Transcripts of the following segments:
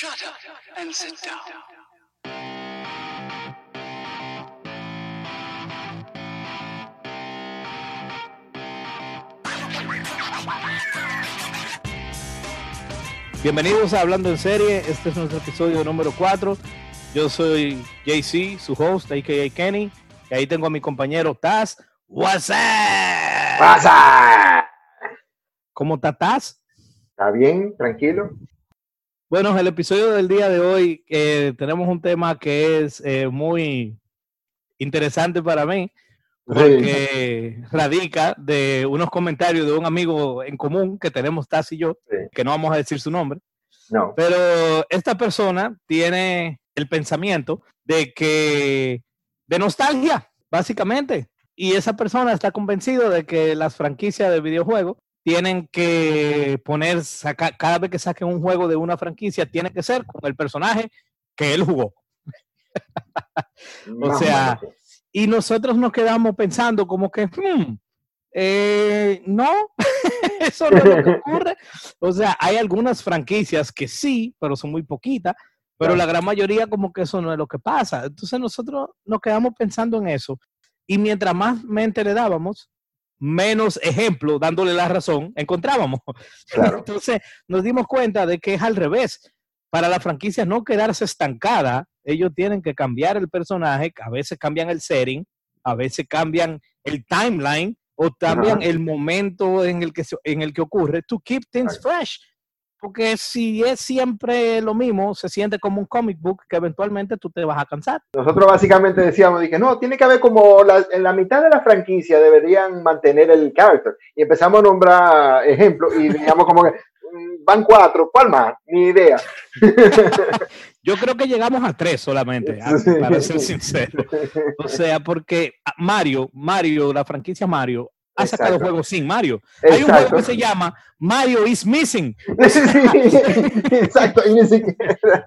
Shut up and sit down. Bienvenidos a Hablando en Serie. Este es nuestro episodio número 4. Yo soy JC, su host, a.k.a. Kenny. Y ahí tengo a mi compañero Taz. What's up? ¡Pasa! ¿Cómo está Taz? ¿Está bien? ¿Tranquilo? Bueno, el episodio del día de hoy eh, tenemos un tema que es eh, muy interesante para mí porque radica de unos comentarios de un amigo en común que tenemos Taz y yo, Sí. que no vamos a decir su nombre. No. Pero esta persona tiene el pensamiento de que, de nostalgia, básicamente. Y esa persona está convencido de que las franquicias de videojuegos tienen que poner, saca- cada vez que saquen un juego de una franquicia, tiene que ser con el personaje que él jugó. O sea. Y nosotros nos quedamos pensando como que, hmm, eh, no, eso no es lo que ocurre. O sea, hay algunas franquicias que sí, pero son muy poquitas, pero la gran mayoría como que eso no es lo que pasa. Entonces nosotros nos quedamos pensando en eso. Y mientras más mente le dábamos, menos ejemplo, dándole la razón, encontrábamos. Claro. Entonces nos dimos cuenta de que es al revés. Para la franquicia no quedarse estancada, ellos tienen que cambiar el personaje, a veces cambian el setting, a veces cambian el timeline o cambian Ajá. el momento en el que en el que ocurre to keep things fresh. Porque si es siempre lo mismo, se siente como un comic book que eventualmente tú te vas a cansar. Nosotros básicamente decíamos, dije, no, tiene que haber como la- en la mitad de la franquicia deberían mantener el character. Y empezamos a nombrar ejemplos y digamos como que mm, van cuatro, ¿cuál más? Ni idea. Yo creo que llegamos a tres solamente, a- Sí. para ser sincero. O sea, porque Mario, Mario, la franquicia Mario, ha sacado Exacto. juegos sin Mario. Hay un juego que se llama Mario is Missing. Sí, exacto. Y ni siquiera-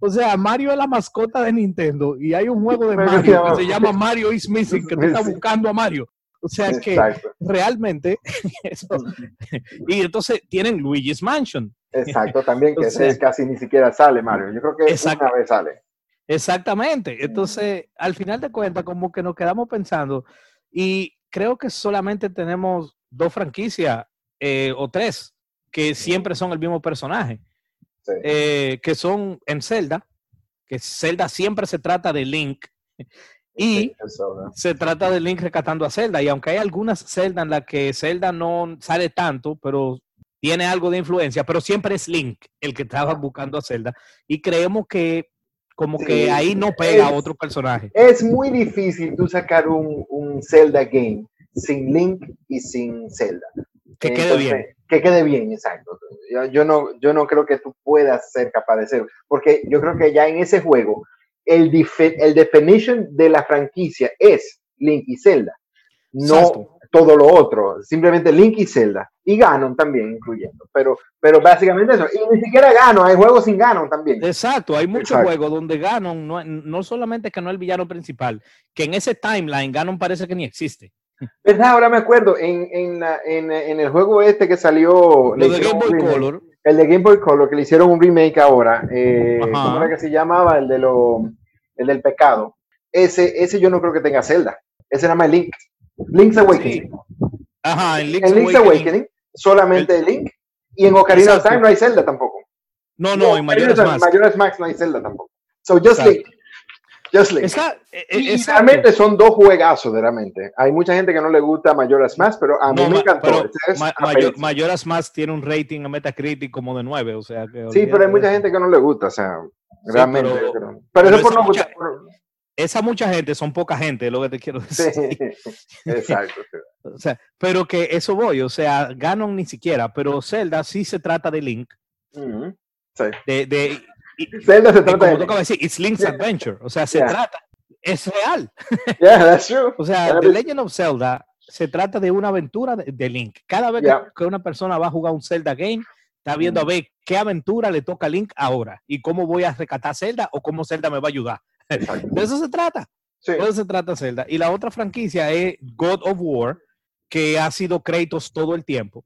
O sea, Mario es la mascota de Nintendo y hay un juego de Mario que se llama Mario is Missing, que tú estás buscando a Mario. O sea que Exacto. realmente eso- y entonces tienen Luigi's Mansion. Exacto, también que ese casi ni siquiera sale, Mario. Yo creo que Exacto. una vez sale. Exactamente. Entonces, al final de cuentas, como que nos quedamos pensando y creo que solamente tenemos dos franquicias eh, o tres que siempre son el mismo personaje, Sí. eh, que son en Zelda, que Zelda siempre se trata de Link y se trata de Link rescatando a Zelda. Y aunque hay algunas Zelda en las que Zelda no sale tanto, pero tiene algo de influencia, pero siempre es Link el que estaba buscando a Zelda. Y creemos que como Sí, que ahí no pega a otro personaje. Es muy difícil tú sacar un, un Zelda game sin Link y sin Zelda. Que quede bien. Que quede bien, exacto. Yo, yo no, yo no creo que tú puedas ser capaz de hacerlo, porque yo creo que ya en ese juego el, el definition de la franquicia es Link y Zelda, no Exacto. Todo lo otro, simplemente Link y Zelda, y Ganon también incluyendo, pero, pero básicamente eso, y ni siquiera Ganon, hay juegos sin Ganon también. Exacto, hay muchos Exacto. juegos donde Ganon no, no solamente que no es el villano principal, que en ese timeline Ganon parece que ni existe. ¿Verdad? Ahora me acuerdo, en, en, la- en, en el juego este que salió, Lo de Game Boy remake. Color, el de Game Boy Color, que le hicieron un remake ahora, eh, Ajá. ¿cómo era que se llamaba? El, de lo, el del pecado. Ese, ese yo no creo que tenga Zelda. Ese nada más Link. Link's Awakening. ajá, en Link's en Link's Awakening. Awakening, solamente Link. Y en Ocarina of Exacto. Time no hay Zelda tampoco. No, no, en Majora's of Mask. Majora's Mask no hay Zelda tampoco. So just Exacto. Link. Just Link. Eh, Y exacto. realmente son dos juegazos, realmente. Hay mucha gente que no le gusta Majora's Mask, pero a mí No, me encantó. es Ma- Mayor- pecho. Majora's Mask tiene un rating a Metacritic como de 9, o sea que Sí, pero hay mucha gente que no le gusta, o sea, realmente. pero- Pero, pero pero eso por no gustar. por- Esa mucha gente son poca gente, es lo que te quiero Sí, decir. exacto. sí. O sea, pero que eso voy, o sea, Ganon ni siquiera, pero Zelda sí se trata de Link, sí. de, de Zelda se y trata como de. de decir, it's Link's Yeah. Adventure, o sea, se Yeah. trata, es real. Yeah, that's true. O sea, The but- Legend of Zelda se trata de una aventura de, de Link. Cada vez que- Yeah. que, una persona va a jugar un Zelda game, está viendo a Mm. ver qué aventura le toca a Link ahora y cómo voy a rescatar a Zelda o cómo Zelda me va a ayudar. De eso se trata. Sí. De eso se trata Zelda. Y la otra franquicia es God of War, que ha sido Kratos todo el tiempo.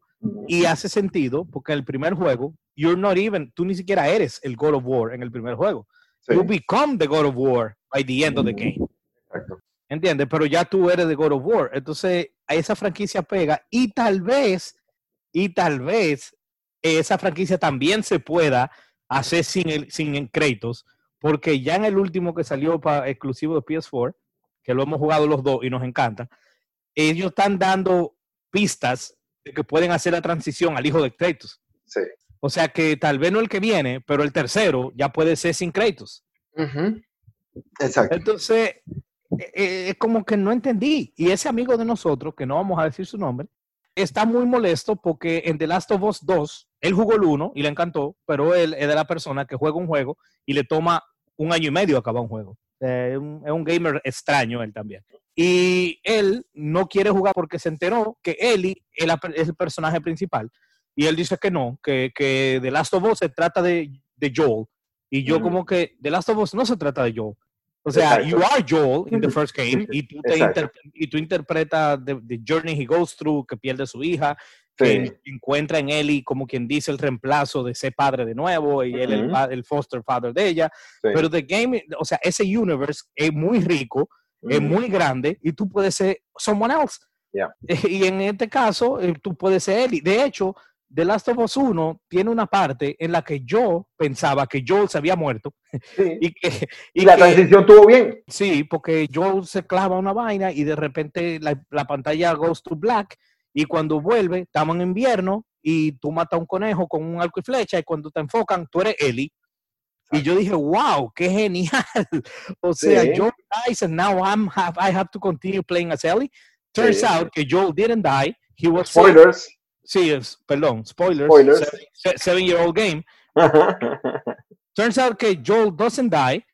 Y hace sentido porque el primer juego you're not even, tú ni siquiera eres el God of War en el primer juego. Sí, You become the God of War by the end of the game. exacto. ¿Entiendes? Pero ya tú eres de God of War. Entonces, a esa franquicia pega y tal vez, y tal vez esa franquicia también se pueda hacer sin, el, sin créditos, porque ya en el último que salió para exclusivo de PS4, que lo hemos jugado los dos y nos encanta, ellos están dando pistas de que pueden hacer la transición al hijo de Kratos. Sí. O sea que tal vez no el que viene, pero el tercero ya puede ser sin Kratos. Ujú. Exacto. Entonces, eh, eh, es como que no entendí. Y ese amigo de nosotros, que no vamos a decir su nombre, está muy molesto porque en The Last of Us 2, él jugó el 1 y le encantó, pero él es de la persona que juega un juego y le toma un año y medio acabar un juego. Eh, un- es un gamer extraño él también. Y él no quiere jugar porque se enteró que Ellie es, el personaje principal. Y él dice que no, que, que The Last of Us se trata de, de Joel. Y yo Mm. como que The Last of Us no se trata de Joel. O sea, Exacto. you are Joel in the first game y tú, te y tú interpretas the, the journey he goes through, que pierde a su hija, Sí. en- encuentra en Ellie como quien dice el reemplazo de ser padre de nuevo y él el, Ujú. pa- el foster father de ella. Sí. Pero the game, o sea, ese universe es muy rico, es Ujú. muy grande y tú puedes ser someone else. Yeah. Y en este caso, eh, tú puedes ser Ellie. De hecho, The Last of Us 1 tiene una parte en la que yo pensaba que Joel se había muerto Sí. y que, Y y la que- transición estuvo bien. Sí, porque Joel se clava una vaina y de repente la, la pantalla goes to black y cuando vuelve, estamos en invierno y tú matas a un conejo con un arco y flecha y cuando te enfocan, tú eres Ellie. Y yo dije, wow, qué genial. o sea, Sí. Joel dies and now I'm have, I have to continue playing as Ellie. Turns Sí. out que Joel didn't die. He was Spoilers. Sí, perdón, spoilers. Spoilers. Seven, se- seven year old game. Turns out que Joel doesn't die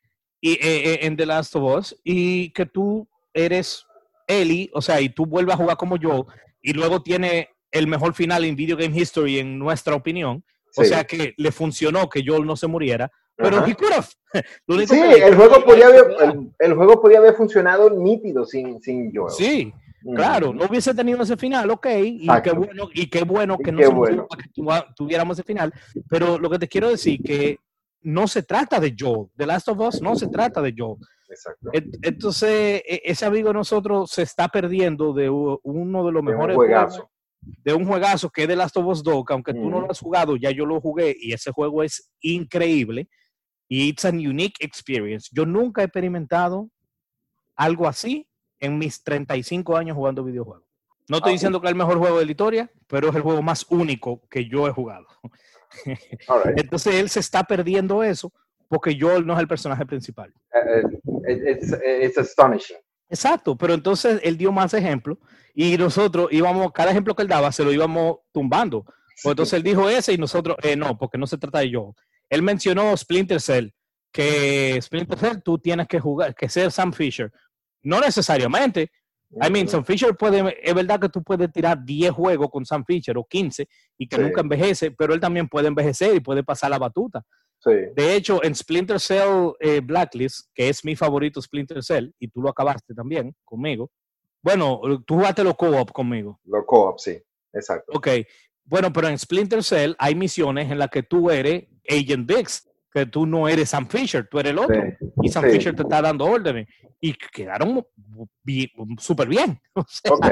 y, eh, eh, en The Last of Us y que tú eres Ellie, o sea, y tú vuelves a jugar como Joel y luego tiene el mejor final en video game history en nuestra opinión. O Sí. sea que le funcionó que Joel no se muriera, pero Ajá. he could have. Lo único Sí, que- el juego, podía haber, el, el juego podía haber funcionado nítido sin, sin Joel. Sí, Ujú. claro, no hubiese tenido ese final, ok, y Exacto. qué bueno, y qué bueno Y que no bueno. que tuviéramos ese final, pero lo que te quiero decir que no se trata de Joel, The Last of Us no se trata de Joel. Exacto. Entonces, e- ese amigo de nosotros se está perdiendo de uno de los De un mejores juegazo. juegos, de un juegazo que es The Last of Us 2, que aunque tú no lo has jugado, ya yo lo jugué y ese juego es increíble y it's an unique experience. Yo nunca he experimentado algo así en mis 35 años jugando videojuegos. No estoy Ah, diciendo que es el mejor juego de la historia, pero es el juego más único que yo he jugado. Right. Entonces él se está perdiendo eso porque Joel no es el personaje principal. Eh, eh, it's, it's astonishing. Exacto, pero entonces él dio más ejemplos y nosotros íbamos, cada ejemplo que él daba se lo íbamos tumbando. Pues entonces él dijo ese y nosotros, eh, no, porque no se trata de yo. Él mencionó Splinter Cell, que Splinter Cell tú tienes que jugar, que ser Sam Fisher. No necesariamente. I mean. Sam Fisher puede, es verdad que tú puedes tirar 10 juegos con Sam Fisher o 15 y que Sí. nunca envejece, pero él también puede envejecer y puede pasar la batuta. Sí. De hecho, en Splinter Cell eh, Blacklist, que es mi favorito Splinter Cell, y tú lo acabaste también conmigo. Bueno, tú jugaste los co-op conmigo. Lo co-op, sí. Exacto. Ok. Bueno, pero en Splinter Cell hay misiones en las que tú eres Agent Dix, que tú no eres Sam Fisher, tú eres el otro. Sí. Y Sam sí. Fisher te está dando órdenes. Y quedaron súper bien. O sea, Ok.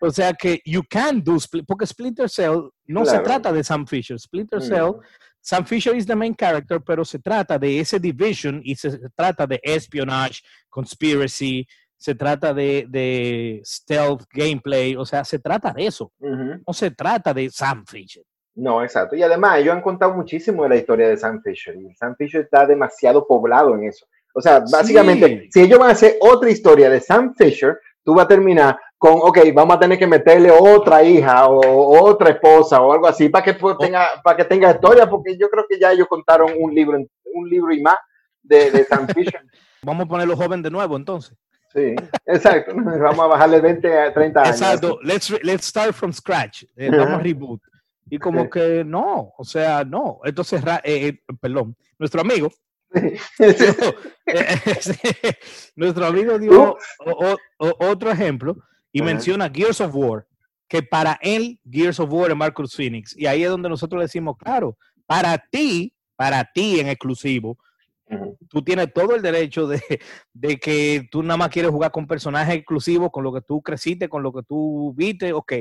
o sea que you can do, porque Splinter Cell no se Claro. trata de Sam Fisher. Splinter Cell Mm. Sam Fisher is the main character, pero se trata de ese division y se trata de espionage, conspiracy, se trata de, de stealth gameplay, o sea, se trata de eso. Ujú. No se trata de Sam Fisher. No, exacto. Y además, ellos han contado muchísimo de la historia de Sam Fisher. Y Sam Fisher está demasiado poblado en eso. O sea, básicamente, Sí. si ellos van a hacer otra historia de Sam Fisher, tú vas a terminar con, ok, vamos a tener que meterle otra hija o otra esposa o algo así para que pues, tenga, para que tenga historia, porque yo creo que ya ellos contaron un libro, un libro y más de, de Fisher. Vamos a ponerlo joven de nuevo, entonces. Sí, exacto. Vamos a bajarle 20 a 30 años. Exacto. Let's, let's start from scratch. Eh, vamos a reboot. Y como que no, o sea, no. Entonces, eh, eh, perdón, nuestro amigo Nuestro amigo dio o- o- otro ejemplo y menciona Gears of War, que para él Gears of War es Marcus Phoenix. Y ahí es donde nosotros le decimos, claro, para ti, para ti en exclusivo, tú tienes todo el derecho de, de que tú nada más quieres jugar con personajes exclusivos, con lo que tú creciste, con lo que tú viste, ok.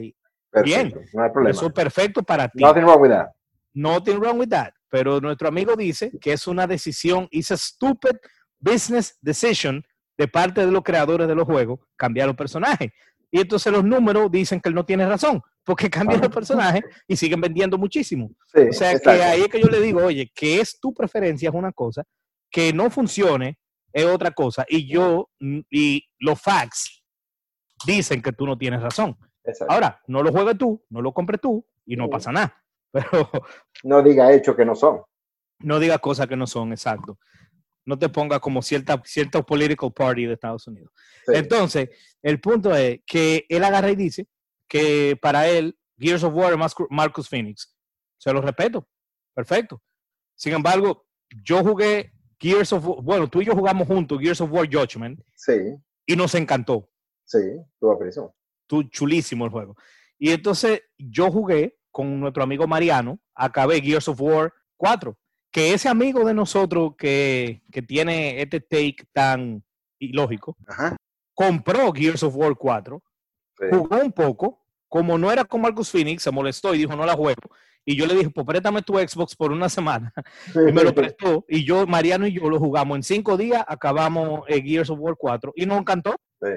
Perfecto, no hay problema. Eso es perfecto para ti. Nothing wrong with that. Nothing wrong with that. Pero nuestro amigo dice que es una decisión, it's a stupid business decision de parte de los creadores de los juegos cambiar los personajes. Y entonces los números dicen que él no tiene razón, porque cambian los personajes y siguen vendiendo muchísimo. Sí, O sea que ahí es que yo le digo, oye, que es tu preferencia es una cosa, que no funcione es otra cosa. Y yo, y los facts dicen que tú no tienes razón. Ahora, no lo juegues tú, no lo compres tú y no pasa nada. Pero No diga hechos que no son. no digas cosas que no son exacto. No te pongas como cierta, cierta political party de Estados Unidos. Sí. Entonces, el punto es que él agarra y dice que para él, Gears of War es Marcus Phoenix. Se lo respeto. Perfecto. Sin embargo, yo jugué Gears of War, bueno, tú y yo jugamos juntos Gears of War Judgment Sí, y nos encantó. sí, tu apreciación. Tú, chulísimo el juego. Y entonces yo jugué con nuestro amigo Mariano, acabé Gears of War 4, que ese amigo de nosotros que, que tiene este take tan ilógico, Ajá. compró Gears of War 4, Sí. jugó un poco, como no era con Marcus Phoenix, se molestó y dijo no la juego. Y yo le dije, pues préstame tu Xbox por una semana. Y me lo prestó. Y yo, Mariano y yo lo jugamos en cinco días, acabamos eh, Gears of War 4 y nos encantó. Sí.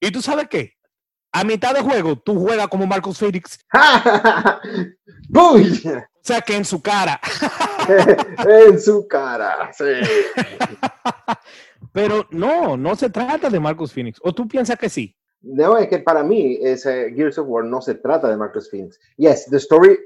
¿Y tú sabes qué? A mitad de juego, tú juegas como Marcus Phoenix. ¡Uy! O sea, que en su cara. en su cara. Sí. Pero no, no se trata de Marcus Phoenix. ¿O tú piensas que sí? No, es que para mí ese Gears of War no se trata de Marcus Phoenix. Yes, the story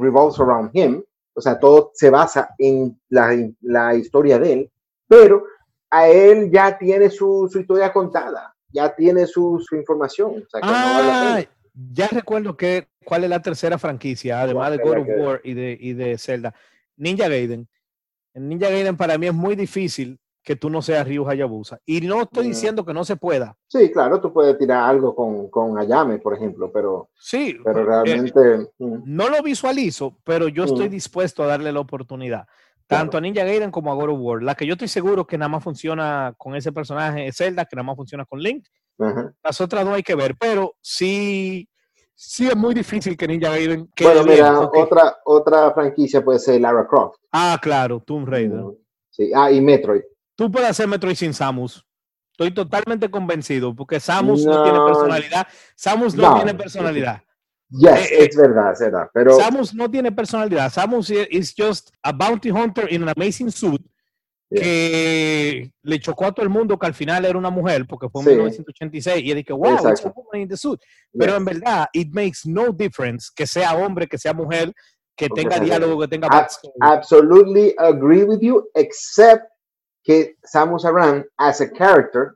revolves around him. O sea, todo se basa en la, en la historia de él, pero a él ya tiene su, su historia contada, ya tiene su, su información. O sea, que no vale la Ah, ya recuerdo que, cuál es la tercera franquicia, además de ¿Cuál God of que- War y de, y de Zelda. Ninja Gaiden. En Ninja Gaiden para mí es muy difícil que tú no seas Ryu Hayabusa. Y no estoy Mm. diciendo que no se pueda. Sí, claro, tú puedes tirar algo con, con Ayame, por ejemplo, pero, Sí, pero eh, realmente... mm, no lo visualizo, pero yo estoy Mm. dispuesto a darle la oportunidad. Tanto a Ninja Gaiden como a God of War. La que yo estoy seguro que nada más funciona con ese personaje es Zelda, que nada más funciona con Link. ajá. Las otras no hay que ver, pero sí, sí es muy difícil que Ninja Gaiden quede Bueno, bien, mira, porque- otra, otra franquicia puede ser Lara Croft. Ah, claro, Tomb Raider. Mm, Sí, ah, y Metroid. Tú puedes hacer Metroid sin Samus. Estoy totalmente convencido, porque Samus no, No. tiene personalidad. Samus no, No. tiene personalidad. Yes, Eh, es verdad, es verdad, pero... Samus no tiene personalidad. Samus i- is just a bounty hunter in an amazing suit Yeah. que le chocó a todo el mundo que al final era una mujer porque fue en Sí. 1986 y él dije, wow, it's a woman in the suit. Pero yes. en verdad, it makes no difference que sea hombre, que sea mujer, que Porque tenga diálogo, que tenga backstory. absolutely agree with you, except que Samus Aran, as a character,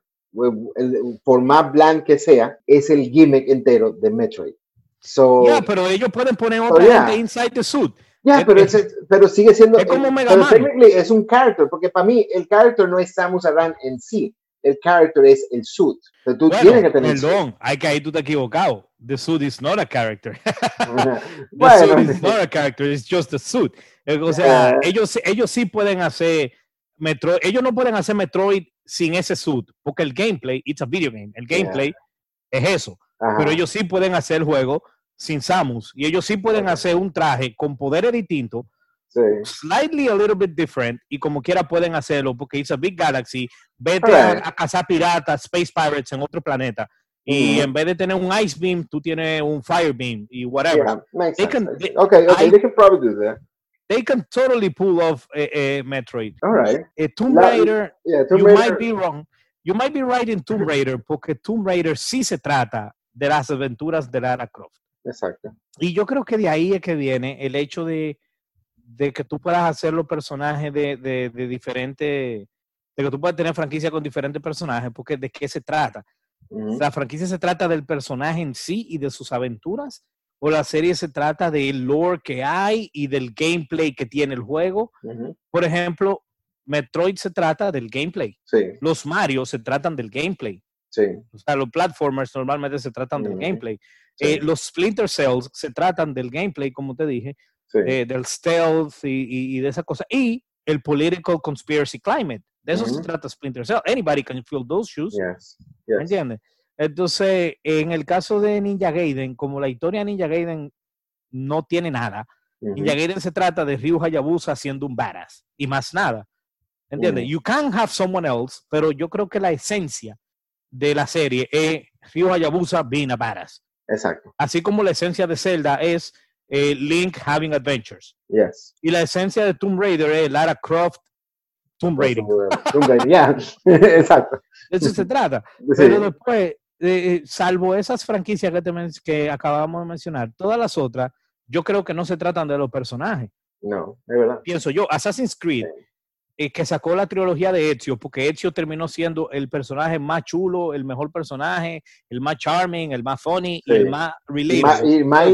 por más bland que sea, es el gimmick entero de Metroid. So, Yeah, pero ellos pueden poner otra yeah. gente inside the suit. yeah, es- pero, es- pero sigue siendo. es como Mega pero es un character, porque para mí el character no es Samus Aran en sí. El character es el suit. Tú Bueno, tienes que tener. perdón, hay que ahí tú te has equivocado. The suit is not a character. The bueno, suit is not a character, it's just a suit. Eh, O sea, Eh. ellos, ellos sí pueden hacer Metroid, ellos no pueden hacer Metroid sin ese suit, porque el gameplay, it's a video game, el gameplay es eso. Ajá, Pero ellos sí pueden hacer el juego sin Samus y ellos sí pueden hacer un traje con poderes distintos, sí. slightly a little bit different y como quiera pueden hacerlo porque it's a big galaxy. Vete Alright. a, a cazar piratas, space pirates en otro planeta y Mhm. en vez de tener un ice beam, tú tienes un fire beam y whatever. Yeah, makes They sense, can- they- okay, okay, I- they can probably do that. They can totally pull off eh, eh, Metroid. All right. Eh, Tomb La- Raider, Yeah, Tomb you Raider- might be wrong. You might be right in Tomb Raider porque Tomb Raider sí se trata de las aventuras de Lara Croft. Exacto. Y yo creo que de ahí es que viene el hecho de, de que tú puedas hacer los personajes de, de, de diferentes, de que tú puedas tener franquicia con diferentes personajes, porque ¿de qué se trata? ¿La franquicia se trata del personaje en sí y de sus aventuras? ¿O la serie se trata del lore que hay y del gameplay que tiene el juego? Por ejemplo, Metroid se trata del gameplay. Sí, Los Mario se tratan del gameplay. Sí. O sea, los platformers normalmente se tratan del gameplay. sí. Eh, los Splinter Cells se tratan del gameplay, como te dije. Sí. de- del stealth y, y- y de esa cosa. Y el political conspiracy climate. De eso se Ujú. trata Splinter Cell. Anybody can fill those shoes. Yes. ¿Me Yes. entiendes? Entonces, en el caso de Ninja Gaiden, como la historia de Ninja Gaiden no tiene nada, Ujú. Ninja Gaiden se trata de Ryu Hayabusa siendo un badass y más nada. ¿Entiendes? Mm. You can have someone else, pero yo creo que la esencia de la serie es Ryu Hayabusa being a badass. Exacto. Así como la esencia de Zelda es eh, Link having adventures. Yes. Y la esencia de Tomb Raider es Lara Croft Tomb Raider. Tomb Raider, yeah. Exacto. De eso se trata. Sí. Pero después, eh, eh, salvo esas franquicias que, te que acabamos de mencionar, todas las otras, yo creo que no se tratan de los personajes. No, es verdad. Pienso yo, Assassin's Creed, eh, que sacó la trilogía de Ezio, porque Ezio terminó siendo el personaje más chulo, el mejor personaje, el más charming, el más funny y Sí. el más Y más, relatable. y más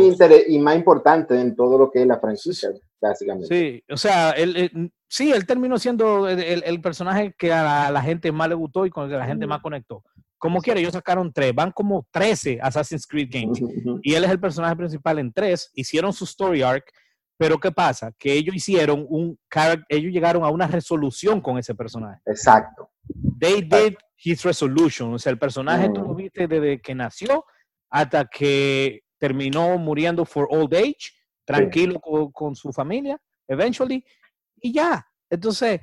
y más importante en todo lo que es la franquicia, básicamente. Sí, o sea, él, él- sí, él terminó siendo el, el- el personaje que a la, a la gente más le gustó y con el que la gente más conectó. Como quiera, ellos sacaron tres, van como 13 Assassin's Creed games. Y él es el personaje principal en tres, hicieron su story arc, pero ¿qué pasa? Que ellos hicieron un, ellos llegaron a una resolución con ese personaje. Exacto. They did his resolution, o sea, el personaje tú Mm. lo viste desde que nació hasta que terminó muriendo for old age, tranquilo con, con su familia, eventually, y ya. Entonces,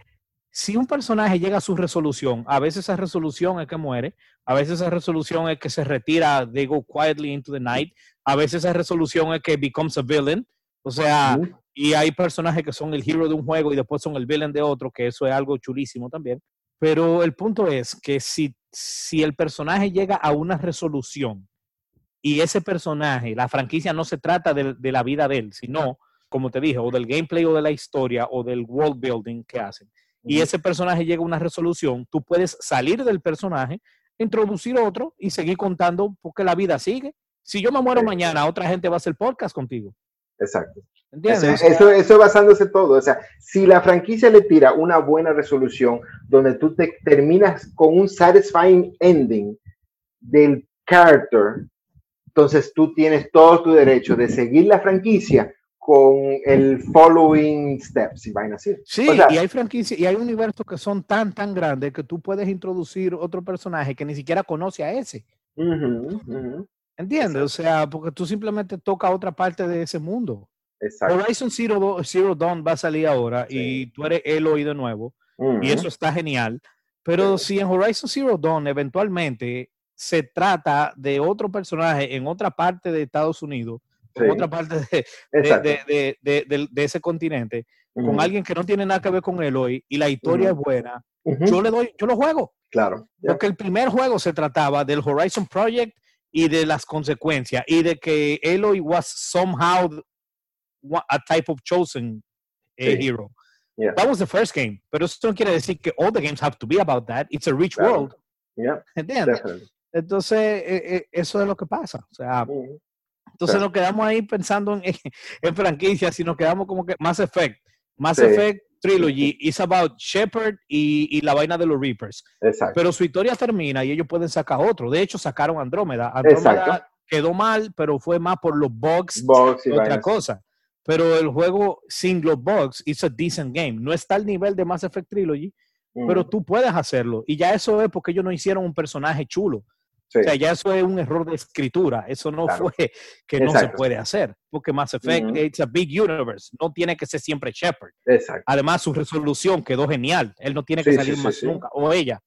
si un personaje llega a su resolución, a veces esa resolución es que muere, a veces esa resolución es que se retira, they go quietly into the night, a veces esa resolución es que becomes a villain, o sea, y hay personajes que son el hero de un juego y después son el villain de otro, que eso es algo chulísimo también. Pero el punto es que si, si el personaje llega a una resolución y ese personaje, la franquicia no se trata de, de la vida de él, sino, como te dije, o del gameplay o de la historia o del world building que hacen. Y ese personaje llega a una resolución, tú puedes salir del personaje, introducir otro y seguir contando porque la vida sigue. Si yo me muero Sí. mañana, otra gente va a hacer podcast contigo. Exacto. Eso, eso, eso basándose todo. O sea, si la franquicia le tira una buena resolución donde tú te terminas con un satisfying ending del character, entonces tú tienes todo tu derecho de seguir la franquicia con el following steps y vaina así. Sí, O sea, y hay franquicias y hay universos que son tan, tan grandes que tú puedes introducir otro personaje que ni siquiera conoce a ese. ¿Entiendes? O sea, porque tú simplemente tocas otra parte de ese mundo. exacto. Horizon Zero, Zero Dawn va a salir ahora Sí. y tú eres Eloy de nuevo Ujú, y eso está genial. Pero Sí. si en Horizon Zero Dawn eventualmente se trata de otro personaje en otra parte de Estados Unidos, en sí, otra parte de, de- exacto. de- de- ese continente, con Ujú, alguien que no tiene nada que ver con Eloy y la historia Ujú. es buena, yo le doy, yo lo juego. Claro. Porque el primer juego se trataba del Horizon Project y de las consecuencias y de que Eloy was somehow a type of chosen eh, Sí. hero. Yeah. That was the first game, pero eso no quiere decir que all the games have to be about that. It's a rich Claro. world, Yeah. Entonces, eh, eh, eso es lo que pasa. O sea, Ujú, entonces Claro. nos quedamos ahí pensando en, en franquicias y nos quedamos como que Mass Effect. Mass Sí. Effect Trilogy is about Shepard y, y la vaina de los Reapers. Exacto. Pero su historia termina y ellos pueden sacar otro. De hecho, sacaron Andrómeda. Andrómeda Exacto. quedó mal, pero fue más por los bugs Box y otra vainas. cosa. Pero el juego sin los bugs is a decent game. No está al nivel de Mass Effect Trilogy, pero Ujú, tú puedes hacerlo. Y ya eso es porque ellos no hicieron un personaje chulo. Sí, O sea, ya eso es un error de escritura. Eso no Claro. fue que no se Exacto. puede hacer. Porque Mass Effect, Ujú. it's a big universe. No tiene que ser siempre Shepard. Exacto. Además, su resolución quedó genial. Él no tiene que Sí, salir sí, más nunca. O ella.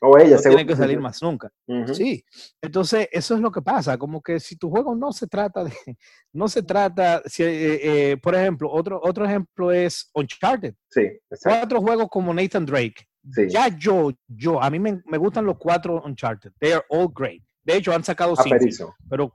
O ella no tiene que salir más nunca. Ujú, Sí, entonces eso es lo que pasa, como que si tu juego no se trata de, no se trata, si, eh, eh, por ejemplo, otro, otro ejemplo es Uncharted, Sí, exacto. cuatro juegos como Nathan Drake, Sí. ya yo, yo, a mí me, me gustan los cuatro Uncharted, they are all great, de hecho han sacado A cinco, pero,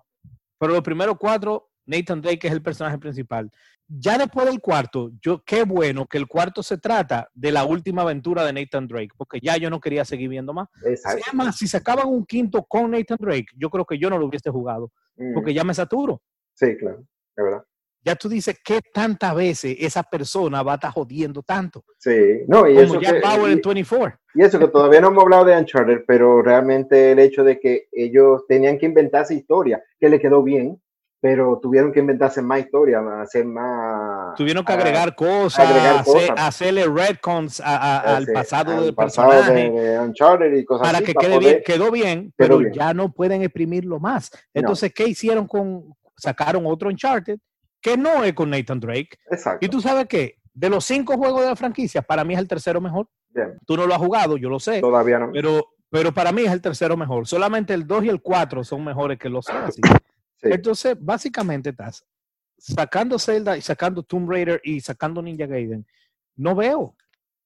pero los primeros cuatro, Nathan Drake es el personaje principal. Ya después del cuarto, yo qué bueno que el cuarto se trata de la última aventura de Nathan Drake, porque ya yo no quería seguir viendo más. Exacto. Es más, si sacaban un quinto con Nathan Drake, yo creo que yo no lo hubiese jugado, Ujú, porque ya me saturo. Sí, claro. Es verdad. Ya tú dices, ¿qué tantas veces esa persona va a estar jodiendo tanto? Sí. No, y Como eso, Jack que, Bauer y- en 24. y eso que todavía no hemos hablado de Uncharted, pero realmente el hecho de que ellos tenían que inventarse historia, que le quedó bien, pero tuvieron que inventarse más historia, hacer más... Tuvieron que ah, agregar cosas, agregar hacer- cosas. hacerle retcons a- a- al pasado al del pasado personaje. de, Uncharted y cosas para así, que para quede poder- bien, quedó bien, pero bien. ya no pueden exprimirlo más. Entonces, ¿qué hicieron con, sacaron otro Uncharted que no es con Nathan Drake? Exacto. Y tú sabes que de los cinco juegos de la franquicia, para mí es el tercero mejor. Bien, Tú no lo has jugado, yo lo sé, Todavía no. pero, pero para mí es el tercero mejor. Solamente el 2 y el 4 son mejores que los así. Sí. Entonces, básicamente estás sacando Zelda y sacando Tomb Raider y sacando Ninja Gaiden. No veo,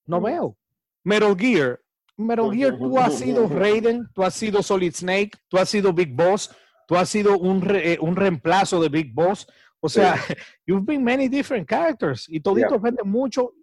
no Mm. veo. Metal Gear, Metal Gear, tú has sido Raiden, tú has sido Solid Snake, tú has sido Big Boss, tú has sido un, re- eh, un reemplazo de Big Boss. O sea, you've been many different characters y toditos venden mucho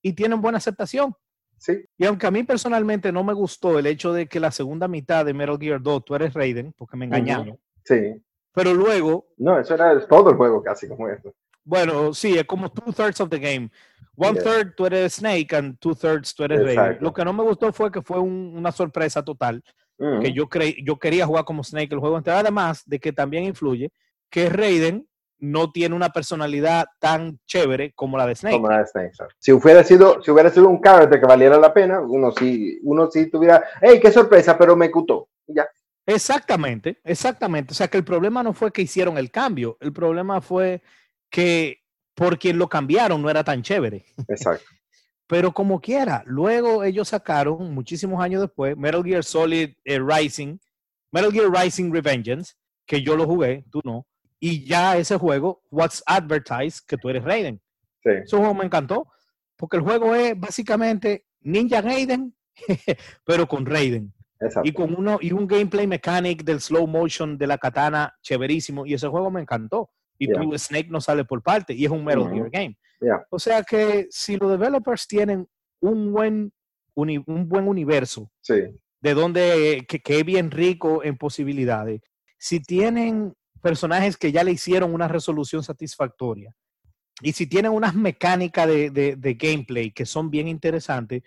y tienen buena aceptación. Sí, Y aunque a mí personalmente no me gustó el hecho de que la segunda mitad de Metal Gear 2 tú eres Raiden, porque me engañaron, sí. pero luego No, eso era todo el juego casi como eso. Bueno, sí, es como two thirds of the game. One Yeah. third tú eres Snake and two thirds tú eres Raiden. Lo que no me gustó fue que fue un- una sorpresa total, que yo creí, yo quería jugar como Snake el juego entero, además de que también influye que Raiden no tiene una personalidad tan chévere como la de Snake. como la de Snake. Si hubiera sido, si hubiera sido un character que valiera la pena, uno sí, uno sí tuviera, hey, qué sorpresa, pero me gustó. Ya. Exactamente, exactamente. O sea que el problema no fue que hicieron el cambio, el problema fue que por quien lo cambiaron no era tan chévere. Exacto. Pero como quiera, luego ellos sacaron, muchísimos años después, Metal Gear Solid eh, Rising, Metal Gear Rising Revengeance, que yo lo jugué, tú no, y ya ese juego, What's Advertised, que tú eres Raiden. Sí. Ese juego me encantó, porque el juego es básicamente Ninja Gaiden, pero con Raiden. Exacto. Y con uno, y un gameplay mechanic del slow motion de la katana chéverísimo, y ese juego me encantó. Y Yeah. tú, Snake no sale por parte, y es un Metal Ujú. Gear game. Yeah. O sea que si los developers tienen un buen, uni- un buen universo, Sí. de donde que, que es bien rico en posibilidades, si tienen personajes que ya le hicieron una resolución satisfactoria y si tienen unas mecánicas de, de- de gameplay que son bien interesantes,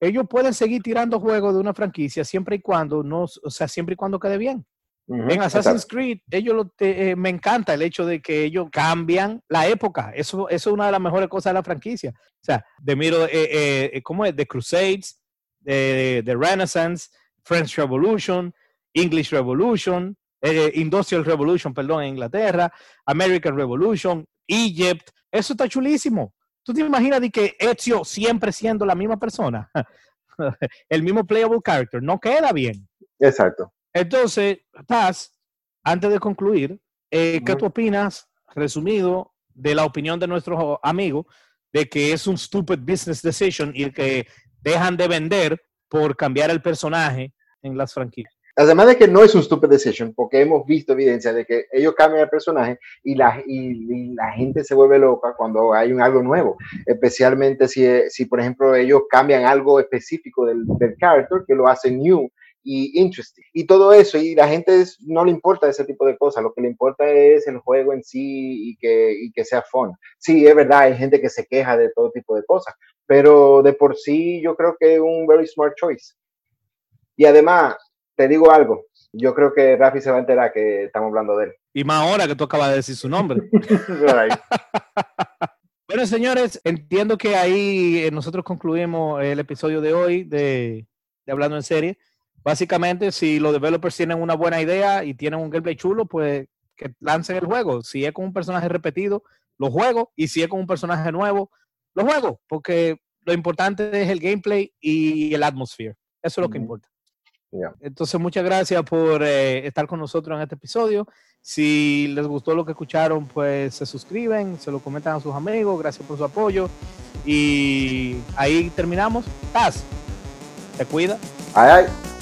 ellos pueden seguir tirando juegos de una franquicia siempre y cuando no, o sea, siempre y cuando quede bien. Ujú, En Assassin's. Creed, ellos lo te- eh, me encanta el hecho de que ellos cambian la época. Eso, eso es una de las mejores cosas de la franquicia. O sea, de miro, eh, eh, ¿cómo es? The Crusades, The Renaissance, French Revolution, English Revolution, eh, Industrial Revolution, perdón, en Inglaterra, American Revolution, Egypt. Eso está chulísimo. ¿Tú te imaginas de que Ezio siempre siendo la misma persona? el mismo playable character. No queda bien. Exacto. Entonces, Taz, antes de concluir, eh, ¿qué tú opinas, resumido, de la opinión de nuestros amigos de que es un stupid business decision y que dejan de vender por cambiar el personaje en las franquicias? Además de que no es un stupid decision, porque hemos visto evidencia de que ellos cambian el personaje y la, y, y la gente se vuelve loca cuando hay un algo nuevo, especialmente si, si por ejemplo, ellos cambian algo específico del, del character que lo hace new y interesting. Y todo eso, y la gente es- no le importa ese tipo de cosas, lo que le importa es el juego en sí y que, y que sea fun. Sí, es verdad, hay gente que se queja de todo tipo de cosas, pero de por sí yo creo que es un very smart choice. Y además, te digo algo, yo creo que Rafi se va a enterar que estamos hablando de él. Y más ahora que tú acabas de decir su nombre. Bueno, señores, entiendo que ahí eh, nosotros concluimos el episodio de hoy de, de Hablando en Serie. Básicamente, si los developers tienen una buena idea y tienen un gameplay chulo, pues que lancen el juego. Si es con un personaje repetido, lo juego. Y si es con un personaje nuevo, lo juego. Porque lo importante es el gameplay y el atmosphere. Eso es lo que importa. Yeah. Entonces, muchas gracias por eh, estar con nosotros en este episodio. Si les gustó lo que escucharon, pues se suscriben, se lo comentan a sus amigos. Gracias por su apoyo. Y ahí terminamos. Taz, te cuida. Ay, ay.